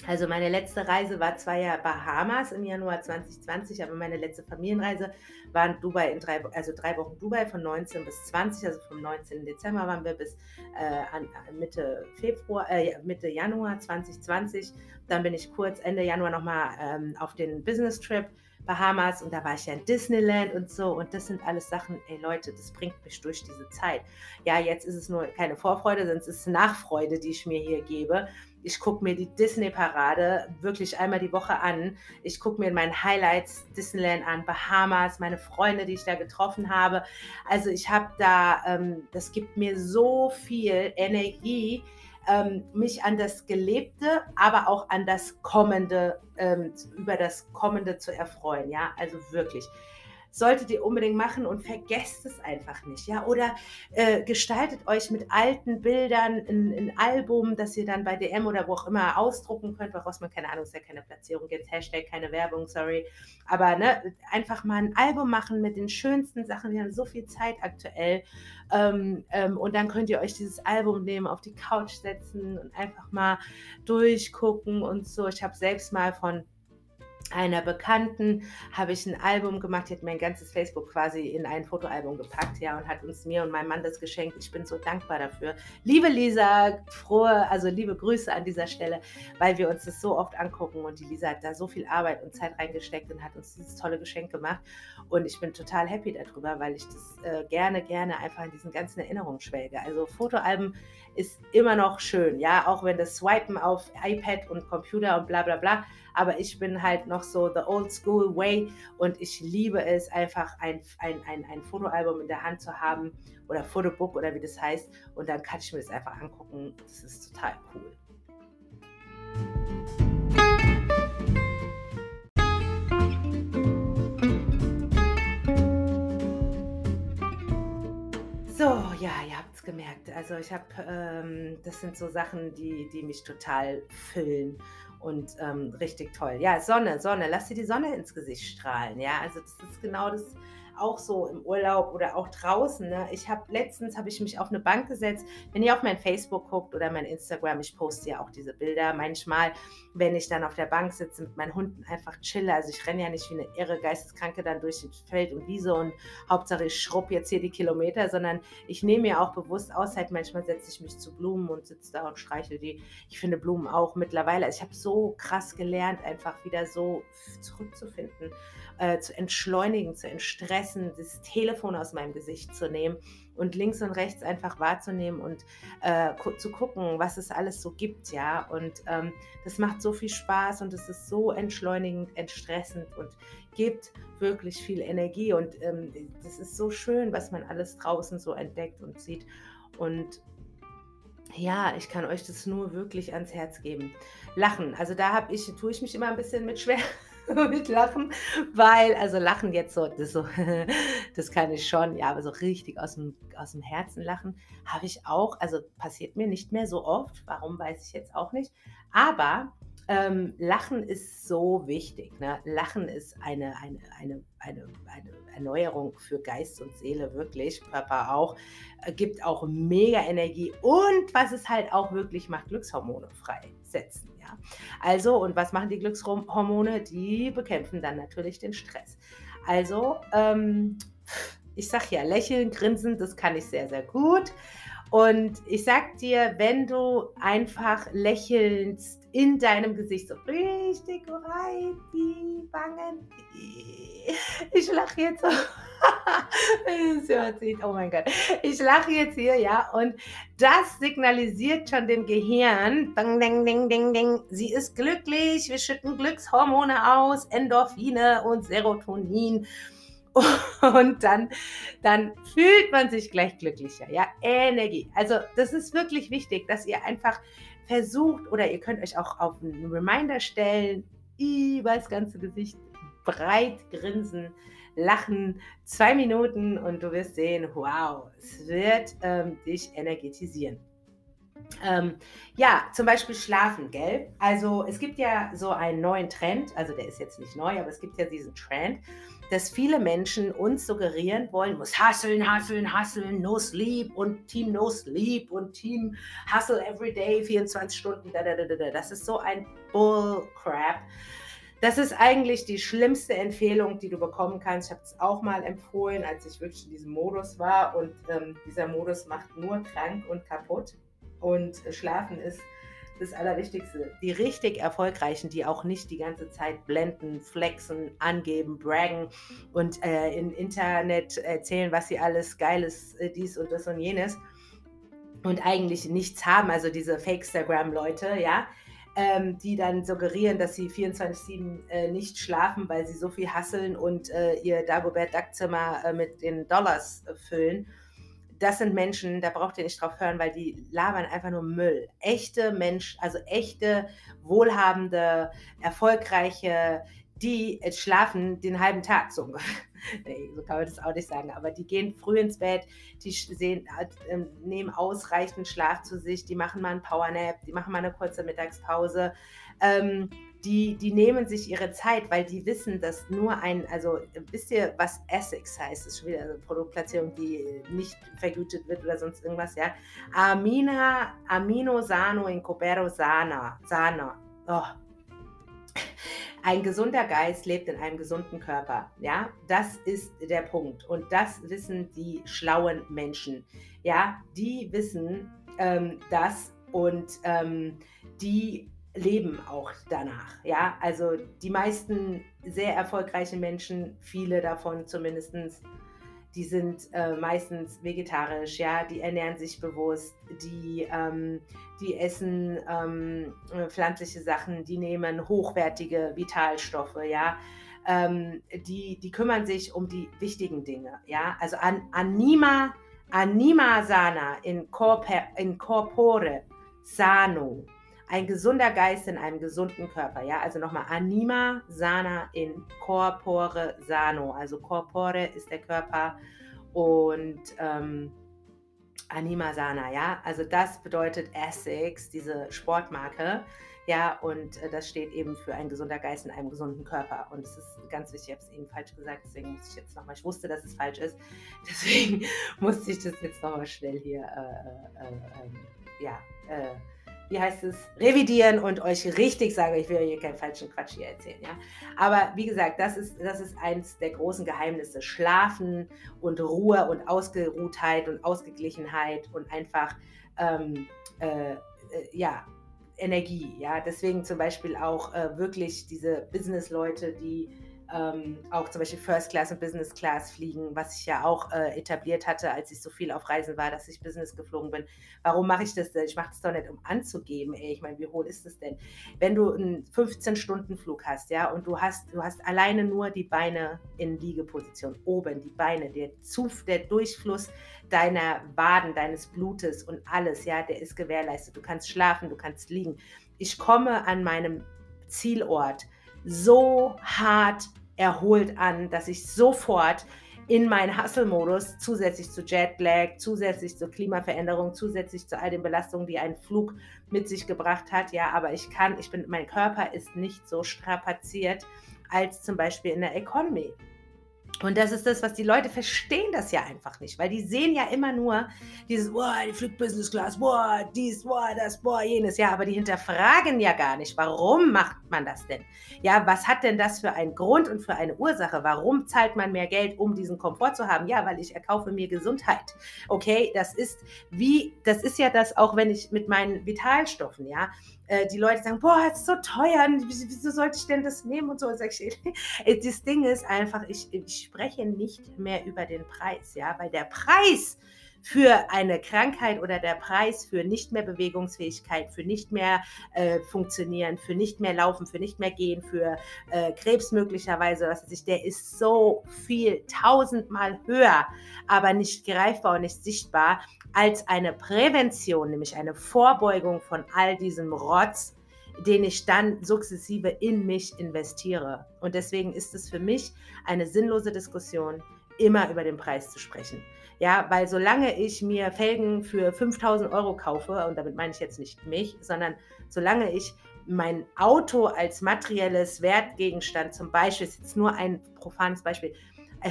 Also meine letzte Reise war zwar ja Bahamas im Januar 2020, aber meine letzte Familienreise war in Dubai in drei, also drei Wochen Dubai von 19 bis 20, also vom 19. Dezember waren wir bis äh, an, Mitte Februar, äh, Mitte Januar 2020. Dann bin ich kurz Ende Januar nochmal ähm, auf den Business Trip Bahamas und da war ich ja in Disneyland und so und das sind alles Sachen, ey Leute, das bringt mich durch diese Zeit. Ja, jetzt ist es nur keine Vorfreude, es ist Nachfreude, die ich mir hier gebe ich gucke mir die Disney-Parade wirklich einmal die Woche an. Ich gucke mir meine Highlights Disneyland an, Bahamas, meine Freunde, die ich da getroffen habe. Also ich habe da, ähm, das gibt mir so viel Energie, ähm, mich an das Gelebte, aber auch an das Kommende, ähm, über das Kommende zu erfreuen. Ja, also wirklich solltet ihr unbedingt machen und vergesst es einfach nicht. Ja? Oder äh, gestaltet euch mit alten Bildern ein, ein, Album, das ihr dann bei DM oder wo auch immer ausdrucken könnt, woraus man keine Ahnung, ist ja keine Platzierung jetzt, Hashtag keine Werbung, sorry. Aber ne, einfach mal ein Album machen mit den schönsten Sachen. Wir haben so viel Zeit aktuell. Ähm, ähm, und dann könnt ihr euch dieses Album nehmen, auf die Couch setzen und einfach mal durchgucken und so. Ich habe selbst mal von einer Bekannten habe ich ein Album gemacht, die hat mein ganzes Facebook quasi in ein Fotoalbum gepackt, ja, und hat uns mir und meinem Mann das geschenkt. Ich bin so dankbar dafür. Liebe Lisa, frohe, also liebe Grüße an dieser Stelle, weil wir uns das so oft angucken und die Lisa hat da so viel Arbeit und Zeit reingesteckt und hat uns dieses tolle Geschenk gemacht. Und ich bin total happy darüber, weil ich das äh, gerne, gerne einfach in diesen ganzen Erinnerungen schwelge. Also Fotoalben ist immer noch schön, ja, auch wenn das Swipen auf iPad und Computer und bla bla bla aber ich bin halt noch so the old school way und ich liebe es einfach ein, ein, ein, ein Fotoalbum in der Hand zu haben oder Fotobook oder wie das heißt und dann kann ich mir das einfach angucken. Das ist total cool. So, ja, ihr habt gemerkt. Also ich habe, ähm, das sind so Sachen, die, die mich total füllen und ähm, richtig toll. Ja, Sonne, Sonne, lass dir die Sonne ins Gesicht strahlen. Ja, also das ist genau das, auch so im Urlaub oder auch draußen. Ne? Ich habe letztens habe ich mich auf eine Bank gesetzt. Wenn ihr auf mein Facebook guckt oder mein Instagram, ich poste ja auch diese Bilder. Manchmal, wenn ich dann auf der Bank sitze mit meinen Hunden einfach chille. Also ich renne ja nicht wie eine irre Geisteskranke dann durch Feld und Wiese und Hauptsache ich schrubb jetzt hier die Kilometer, sondern ich nehme mir auch bewusst Auszeit. Manchmal setze ich mich zu Blumen und sitze da und streichel die. Ich finde Blumen auch mittlerweile. Also ich habe so krass gelernt, einfach wieder so zurückzufinden äh, zu entschleunigen, zu entstressen, das Telefon aus meinem Gesicht zu nehmen und links und rechts einfach wahrzunehmen und äh, zu gucken, was es alles so gibt, ja. Und ähm, das macht so viel Spaß und es ist so entschleunigend, entstressend und gibt wirklich viel Energie. Und ähm, das ist so schön, was man alles draußen so entdeckt und sieht. Und ja, ich kann euch das nur wirklich ans Herz geben. Lachen. Also da habe ich, tue ich mich immer ein bisschen mit schwer, mit Lachen, weil, also Lachen jetzt so, das, so, das kann ich schon, ja, aber so richtig aus dem, aus dem Herzen lachen habe ich auch, also passiert mir nicht mehr so oft, warum weiß ich jetzt auch nicht, aber ähm, Lachen ist so wichtig. Ne? Lachen ist eine, eine, eine, eine, eine Erneuerung für Geist und Seele, wirklich, Körper auch, äh, gibt auch mega Energie und was es halt auch wirklich macht, Glückshormone freisetzen. Ja? Also, und was machen die Glückshormone? Die bekämpfen dann natürlich den Stress. Also, ähm, ich sag ja, lächeln, grinsen, das kann ich sehr, sehr gut. Und ich sag dir, wenn du einfach lächelst in deinem Gesicht so richtig breit, die Wangen. Ich lache jetzt so. oh mein Gott. Ich lache jetzt hier, ja. Und das signalisiert schon dem Gehirn, ding, ding, ding, ding, ding, sie ist glücklich, wir schütten Glückshormone aus, Endorphine und Serotonin. Und dann, dann fühlt man sich gleich glücklicher. Ja, Energie. Also, das ist wirklich wichtig, dass ihr einfach versucht oder ihr könnt euch auch auf einen Reminder stellen, über das ganze Gesicht breit grinsen, lachen, zwei Minuten und du wirst sehen, wow, es wird ähm, dich energetisieren. Ähm, ja, zum Beispiel schlafen, gell? Also es gibt ja so einen neuen Trend, also der ist jetzt nicht neu, aber es gibt ja diesen Trend, dass viele Menschen uns suggerieren wollen, muss hasseln, hasseln, hasseln, no sleep und Team no sleep und Team hustle every day, 24 Stunden, da, da, da, da. Das ist so ein Bullcrap. Das ist eigentlich die schlimmste Empfehlung, die du bekommen kannst. Ich habe es auch mal empfohlen, als ich wirklich in diesem Modus war. Und ähm, dieser Modus macht nur krank und kaputt. Und Schlafen ist das Allerwichtigste. Die richtig Erfolgreichen, die auch nicht die ganze Zeit blenden, flexen, angeben, braggen und äh, im Internet erzählen, was sie alles Geiles, äh, dies und das und jenes und eigentlich nichts haben, also diese Fake-Instagram-Leute, ja, ähm, die dann suggerieren, dass sie 24-7 äh, nicht schlafen, weil sie so viel hasseln und äh, ihr Dagobert-Duck-Zimmer äh, mit den Dollars äh, füllen das sind Menschen, da braucht ihr nicht drauf hören, weil die labern einfach nur Müll. Echte Menschen, also echte, wohlhabende, erfolgreiche, die schlafen den halben Tag so nee, so kann man das auch nicht sagen, aber die gehen früh ins Bett, die sehen, äh, nehmen ausreichend Schlaf zu sich, die machen mal einen Powernap, die machen mal eine kurze Mittagspause. Ähm, die, die nehmen sich ihre Zeit, weil die wissen, dass nur ein, also wisst ihr, was Essex heißt? Das ist schon wieder eine Produktplatzierung, die nicht vergütet wird oder sonst irgendwas, ja. Amina, Amino Sano in Copero Sana, Sana. Oh. Ein gesunder Geist lebt in einem gesunden Körper. Ja, das ist der Punkt. Und das wissen die schlauen Menschen. Ja, die wissen ähm, das und ähm, die leben auch danach. Ja, also die meisten sehr erfolgreichen Menschen, viele davon zumindest, die sind äh, meistens vegetarisch, ja, die ernähren sich bewusst, die, ähm, die essen ähm, pflanzliche Sachen, die nehmen hochwertige Vitalstoffe, ja. Ähm, die, die kümmern sich um die wichtigen Dinge, ja. Also an, anima, anima sana in, corpore, in corpore sano ein gesunder Geist in einem gesunden Körper. Ja, also nochmal Anima sana in corpore sano. Also corpore ist der Körper und ähm, Anima sana. Ja, also das bedeutet Essex, diese Sportmarke, Ja, und äh, das steht eben für ein gesunder Geist in einem gesunden Körper. Und es ist ganz wichtig, ich habe es eben falsch gesagt, deswegen muss ich jetzt nochmal, ich wusste, dass es falsch ist, deswegen musste ich das jetzt nochmal schnell hier, äh, äh, ähm, ja, äh, wie heißt es, revidieren und euch richtig sagen. Ich will hier keinen falschen Quatsch hier erzählen, ja. Aber wie gesagt, das ist, das ist eins der großen Geheimnisse. Schlafen und Ruhe und Ausgeruhtheit und Ausgeglichenheit und einfach, ähm, äh, äh, ja, Energie, ja. Deswegen zum Beispiel auch äh, wirklich diese Business-Leute, die ähm, auch zum Beispiel First Class und Business Class fliegen, was ich ja auch äh, etabliert hatte, als ich so viel auf Reisen war, dass ich Business geflogen bin. Warum mache ich das denn? Ich mache das doch nicht, um anzugeben. Ey. Ich meine, wie hoch ist das denn? Wenn du einen 15-Stunden-Flug hast, ja, und du hast, du hast alleine nur die Beine in Liegeposition, oben, die Beine, der, Zuf, der Durchfluss deiner Waden, deines Blutes und alles, ja, der ist gewährleistet. Du kannst schlafen, du kannst liegen. Ich komme an meinem Zielort so hart erholt an, dass ich sofort in meinen Hustle-Modus zusätzlich zu Jetlag, zusätzlich zur Klimaveränderung, zusätzlich zu all den Belastungen, die ein Flug mit sich gebracht hat. Ja, aber ich kann, ich bin, mein Körper ist nicht so strapaziert als zum Beispiel in der Economy. Und das ist das, was die Leute verstehen das ja einfach nicht, weil die sehen ja immer nur dieses, boah, die fliegt Business Class, boah, dies, boah, das, boah, jenes. Ja, aber die hinterfragen ja gar nicht, warum macht man das denn? Ja, was hat denn das für einen Grund und für eine Ursache? Warum zahlt man mehr Geld, um diesen Komfort zu haben? Ja, weil ich erkaufe mir Gesundheit. Okay, das ist wie, das ist ja das auch, wenn ich mit meinen Vitalstoffen, ja, äh, die Leute sagen, boah, das ist so teuer, wieso sollte ich denn das nehmen und so. Ich, das Ding ist einfach, ich, ich spreche nicht mehr über den Preis, ja, weil der Preis für eine Krankheit oder der Preis für nicht mehr Bewegungsfähigkeit, für nicht mehr äh, funktionieren, für nicht mehr laufen, für nicht mehr gehen, für äh, Krebs möglicherweise, was weiß ich, der ist so viel, tausendmal höher, aber nicht greifbar und nicht sichtbar als eine Prävention, nämlich eine Vorbeugung von all diesem Rotz, den ich dann sukzessive in mich investiere. Und deswegen ist es für mich eine sinnlose Diskussion, immer über den Preis zu sprechen. Ja, weil solange ich mir Felgen für 5000 Euro kaufe, und damit meine ich jetzt nicht mich, sondern solange ich mein Auto als materielles Wertgegenstand, zum Beispiel, ist jetzt nur ein profanes Beispiel,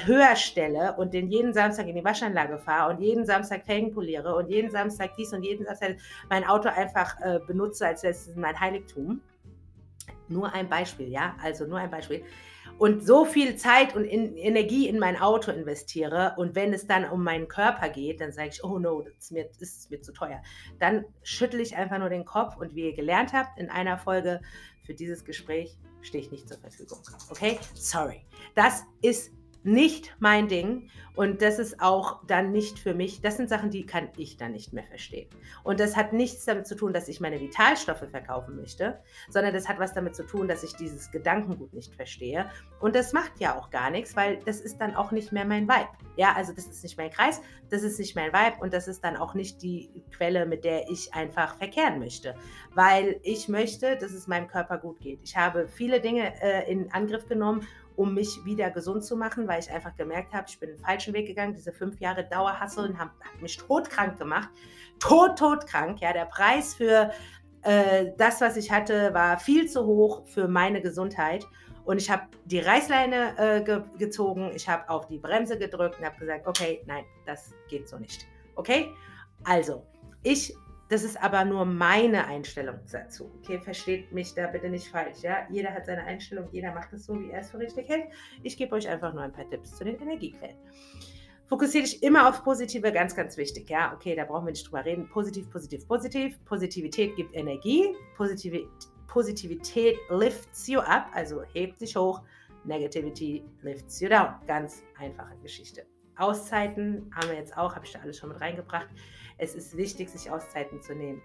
höher stelle und den jeden Samstag in die Waschanlage fahre und jeden Samstag Felgen poliere und jeden Samstag dies und jeden Samstag mein Auto einfach äh, benutze, als wäre es mein Heiligtum. Nur ein Beispiel, ja, also nur ein Beispiel und so viel Zeit und in Energie in mein Auto investiere und wenn es dann um meinen Körper geht, dann sage ich, oh no, das ist mir, das ist mir zu teuer. Dann schüttle ich einfach nur den Kopf und wie ihr gelernt habt in einer Folge für dieses Gespräch stehe ich nicht zur Verfügung. Okay? Sorry. Das ist nicht mein Ding und das ist auch dann nicht für mich. Das sind Sachen, die kann ich dann nicht mehr verstehen. Und das hat nichts damit zu tun, dass ich meine Vitalstoffe verkaufen möchte, sondern das hat was damit zu tun, dass ich dieses Gedankengut nicht verstehe. Und das macht ja auch gar nichts, weil das ist dann auch nicht mehr mein Vibe. Ja, also das ist nicht mein Kreis, das ist nicht mein Vibe und das ist dann auch nicht die Quelle, mit der ich einfach verkehren möchte, weil ich möchte, dass es meinem Körper gut geht. Ich habe viele Dinge äh, in Angriff genommen um mich wieder gesund zu machen, weil ich einfach gemerkt habe, ich bin den falschen Weg gegangen. Diese fünf Jahre Dauerhasseln haben hat mich todkrank gemacht. Tot, todkrank. Ja, der Preis für äh, das, was ich hatte, war viel zu hoch für meine Gesundheit. Und ich habe die Reißleine äh, ge gezogen, ich habe auf die Bremse gedrückt und habe gesagt, okay, nein, das geht so nicht. Okay? Also, ich das ist aber nur meine Einstellung dazu. Okay, versteht mich da bitte nicht falsch. Ja? Jeder hat seine Einstellung, jeder macht es so, wie er es für richtig hält. Ich gebe euch einfach nur ein paar Tipps zu den Energiequellen. Fokussiere dich immer aufs Positive, ganz, ganz wichtig. Ja, okay, da brauchen wir nicht drüber reden. Positiv, positiv, positiv. Positivität gibt Energie. Positivität, Positivität lifts you up, also hebt sich hoch. Negativity lifts you down. Ganz einfache Geschichte. Auszeiten haben wir jetzt auch, habe ich da alles schon mit reingebracht. Es ist wichtig, sich Auszeiten zu nehmen.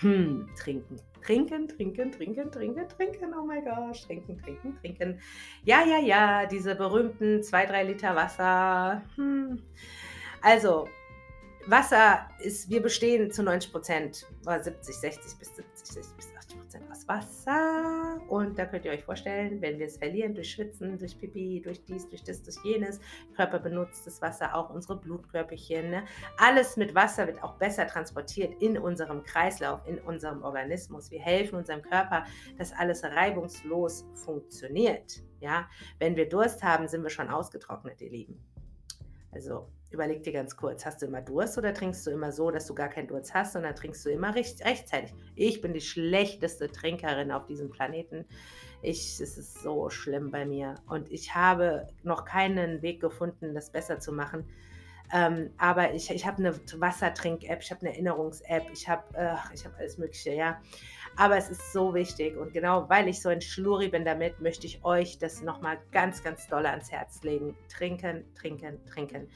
Hm, trinken. Trinken, trinken, trinken, trinken, trinken. Oh mein Gott, trinken, trinken, trinken. Ja, ja, ja, diese berühmten 2-3 Liter Wasser. Hm. Also, Wasser ist, wir bestehen zu 90 Prozent, oder 70, 60 bis 70, 60 bis Wasser. Und da könnt ihr euch vorstellen, wenn wir es verlieren durch Schwitzen, durch Pipi, durch dies, durch das, durch jenes, Körper benutzt das Wasser, auch unsere Blutkörperchen. Ne? Alles mit Wasser wird auch besser transportiert in unserem Kreislauf, in unserem Organismus. Wir helfen unserem Körper, dass alles reibungslos funktioniert. Ja, wenn wir Durst haben, sind wir schon ausgetrocknet, ihr Lieben. Also überleg dir ganz kurz, hast du immer Durst oder trinkst du immer so, dass du gar keinen Durst hast, sondern trinkst du immer recht, rechtzeitig? Ich bin die schlechteste Trinkerin auf diesem Planeten. Ich, es ist so schlimm bei mir und ich habe noch keinen Weg gefunden, das besser zu machen. Ähm, aber ich, ich habe eine Wassertrink-App, ich habe eine Erinnerungs-App, ich habe äh, hab alles Mögliche, ja. Aber es ist so wichtig und genau weil ich so ein Schluri bin damit, möchte ich euch das nochmal ganz, ganz doll ans Herz legen. Trinken, trinken, trinken.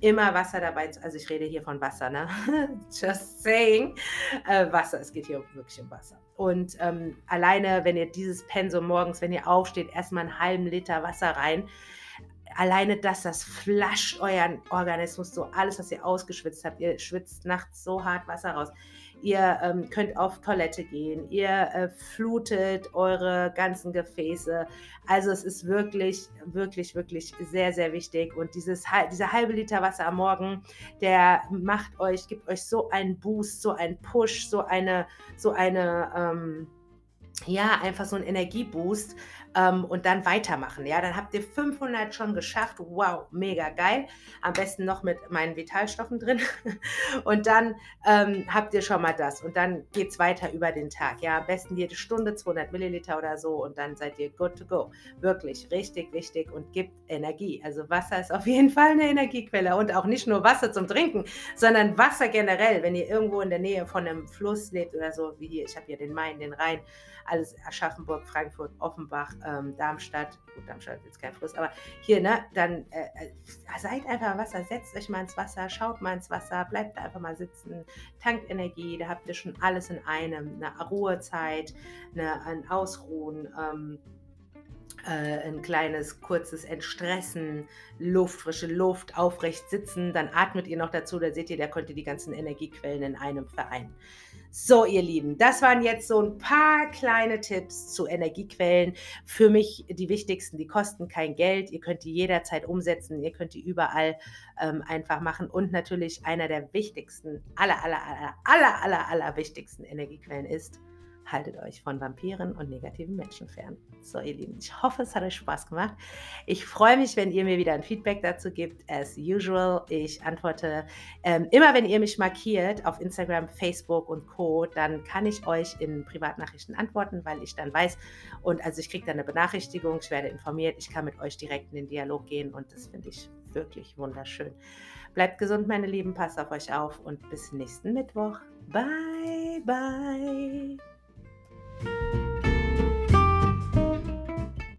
Immer Wasser dabei, also ich rede hier von Wasser, ne? Just saying. Äh, Wasser, es geht hier wirklich um Wasser. Und ähm, alleine, wenn ihr dieses Pensum morgens, wenn ihr aufsteht, erstmal einen halben Liter Wasser rein alleine das, das flasht euren Organismus so, alles, was ihr ausgeschwitzt habt. Ihr schwitzt nachts so hart Wasser raus. Ihr ähm, könnt auf Toilette gehen. Ihr äh, flutet eure ganzen Gefäße. Also es ist wirklich, wirklich, wirklich sehr, sehr wichtig. Und dieses, dieser halbe Liter Wasser am Morgen, der macht euch, gibt euch so einen Boost, so einen Push, so eine, so eine, ähm, ja, einfach so einen Energieboost ähm, und dann weitermachen. Ja, dann habt ihr 500 schon geschafft. Wow, mega geil. Am besten noch mit meinen Vitalstoffen drin. und dann ähm, habt ihr schon mal das. Und dann geht es weiter über den Tag. Ja, am besten jede Stunde 200 Milliliter oder so und dann seid ihr good to go. Wirklich richtig wichtig und gibt Energie. Also Wasser ist auf jeden Fall eine Energiequelle und auch nicht nur Wasser zum Trinken, sondern Wasser generell. Wenn ihr irgendwo in der Nähe von einem Fluss lebt oder so, wie hier, ich habe hier den Main, den Rhein, alles Aschaffenburg, Frankfurt, Offenbach, ähm, Darmstadt, gut, Darmstadt ist kein Fluss, aber hier, ne, dann äh, äh, seid einfach im Wasser, setzt euch mal ins Wasser, schaut mal ins Wasser, bleibt da einfach mal sitzen, tankt Energie, da habt ihr schon alles in einem, eine Ruhezeit, eine, ein Ausruhen, ähm, äh, ein kleines, kurzes Entstressen, Luft, frische Luft, aufrecht sitzen, dann atmet ihr noch dazu, da seht ihr, könnt ihr die ganzen Energiequellen in einem vereinen. So, ihr Lieben, das waren jetzt so ein paar kleine Tipps zu Energiequellen. Für mich die wichtigsten, die kosten kein Geld. Ihr könnt die jederzeit umsetzen, ihr könnt die überall ähm, einfach machen. Und natürlich einer der wichtigsten, aller, aller, aller, aller, aller, aller wichtigsten Energiequellen ist haltet euch von Vampiren und negativen Menschen fern. So, ihr Lieben, ich hoffe, es hat euch Spaß gemacht. Ich freue mich, wenn ihr mir wieder ein Feedback dazu gibt. As usual, ich antworte ähm, immer, wenn ihr mich markiert auf Instagram, Facebook und Co., dann kann ich euch in Privatnachrichten antworten, weil ich dann weiß und also ich kriege dann eine Benachrichtigung, ich werde informiert, ich kann mit euch direkt in den Dialog gehen und das finde ich wirklich wunderschön. Bleibt gesund, meine Lieben, passt auf euch auf und bis nächsten Mittwoch. Bye, bye. Thank you.